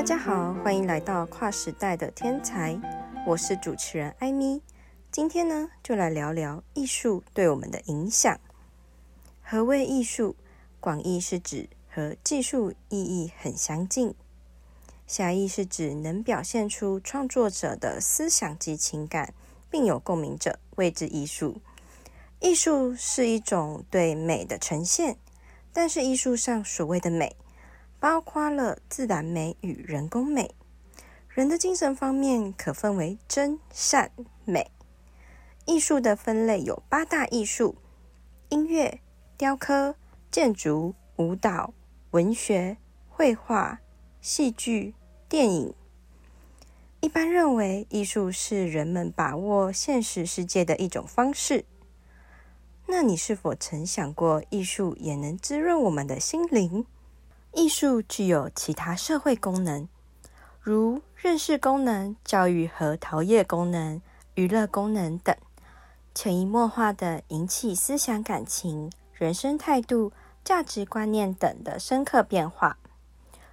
大家好，欢迎来到跨时代的天才，我是主持人艾米。今天呢，就来聊聊艺术对我们的影响。何谓艺术？广义是指和技术意义很相近；狭义是指能表现出创作者的思想及情感，并有共鸣者，谓之艺术。艺术是一种对美的呈现，但是艺术上所谓的美。包括了自然美与人工美。人的精神方面可分为真、善、美。艺术的分类有八大艺术：音乐、雕刻、建筑、舞蹈、文学、绘画、戏剧、电影。一般认为，艺术是人们把握现实世界的一种方式。那你是否曾想过，艺术也能滋润我们的心灵？艺术具有其他社会功能，如认识功能、教育和陶冶功能、娱乐功能等，潜移默化的引起思想感情、人生态度、价值观念等的深刻变化。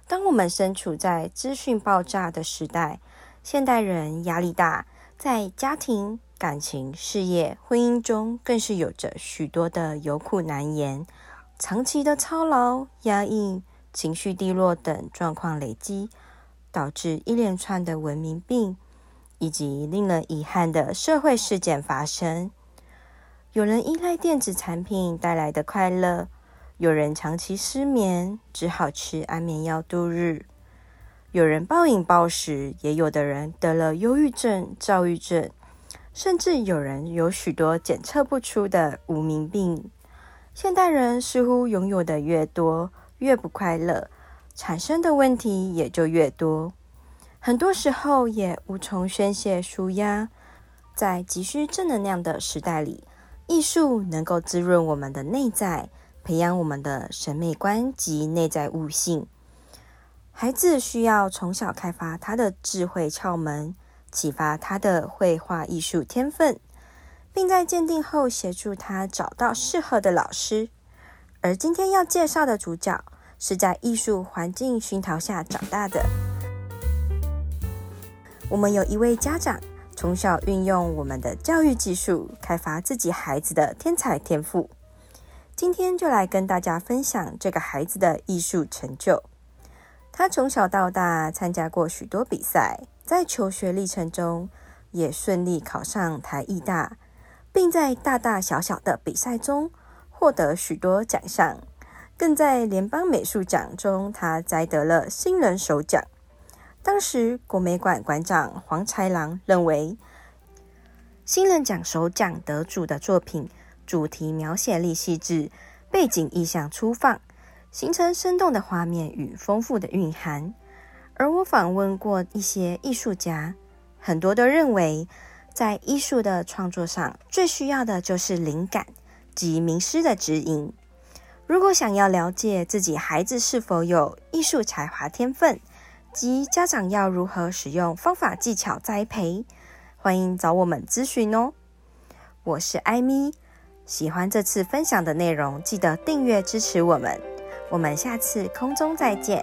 当我们身处在资讯爆炸的时代，现代人压力大，在家庭、感情、事业、婚姻中，更是有着许多的有苦难言，长期的操劳、压抑。情绪低落等状况累积，导致一连串的文明病以及令人遗憾的社会事件发生。有人依赖电子产品带来的快乐，有人长期失眠，只好吃安眠药度日；有人暴饮暴食，也有的人得了忧郁症、躁郁症，甚至有人有许多检测不出的无名病。现代人似乎拥有的越多。越不快乐，产生的问题也就越多。很多时候也无从宣泄舒压。在急需正能量的时代里，艺术能够滋润我们的内在，培养我们的审美观及内在悟性。孩子需要从小开发他的智慧窍门，启发他的绘画艺术天分，并在鉴定后协助他找到适合的老师。而今天要介绍的主角是在艺术环境熏陶下长大的。我们有一位家长，从小运用我们的教育技术，开发自己孩子的天才天赋。今天就来跟大家分享这个孩子的艺术成就。他从小到大参加过许多比赛，在求学历程中也顺利考上台艺大，并在大大小小的比赛中。获得许多奖项，更在联邦美术奖中，他摘得了新人首奖。当时国美馆馆长黄才郎认为，新人奖首奖得主的作品主题描写力细致，背景意象粗放，形成生动的画面与丰富的蕴含。而我访问过一些艺术家，很多都认为，在艺术的创作上，最需要的就是灵感。及名师的指引。如果想要了解自己孩子是否有艺术才华天分，及家长要如何使用方法技巧栽培，欢迎找我们咨询哦。我是艾米，喜欢这次分享的内容，记得订阅支持我们。我们下次空中再见。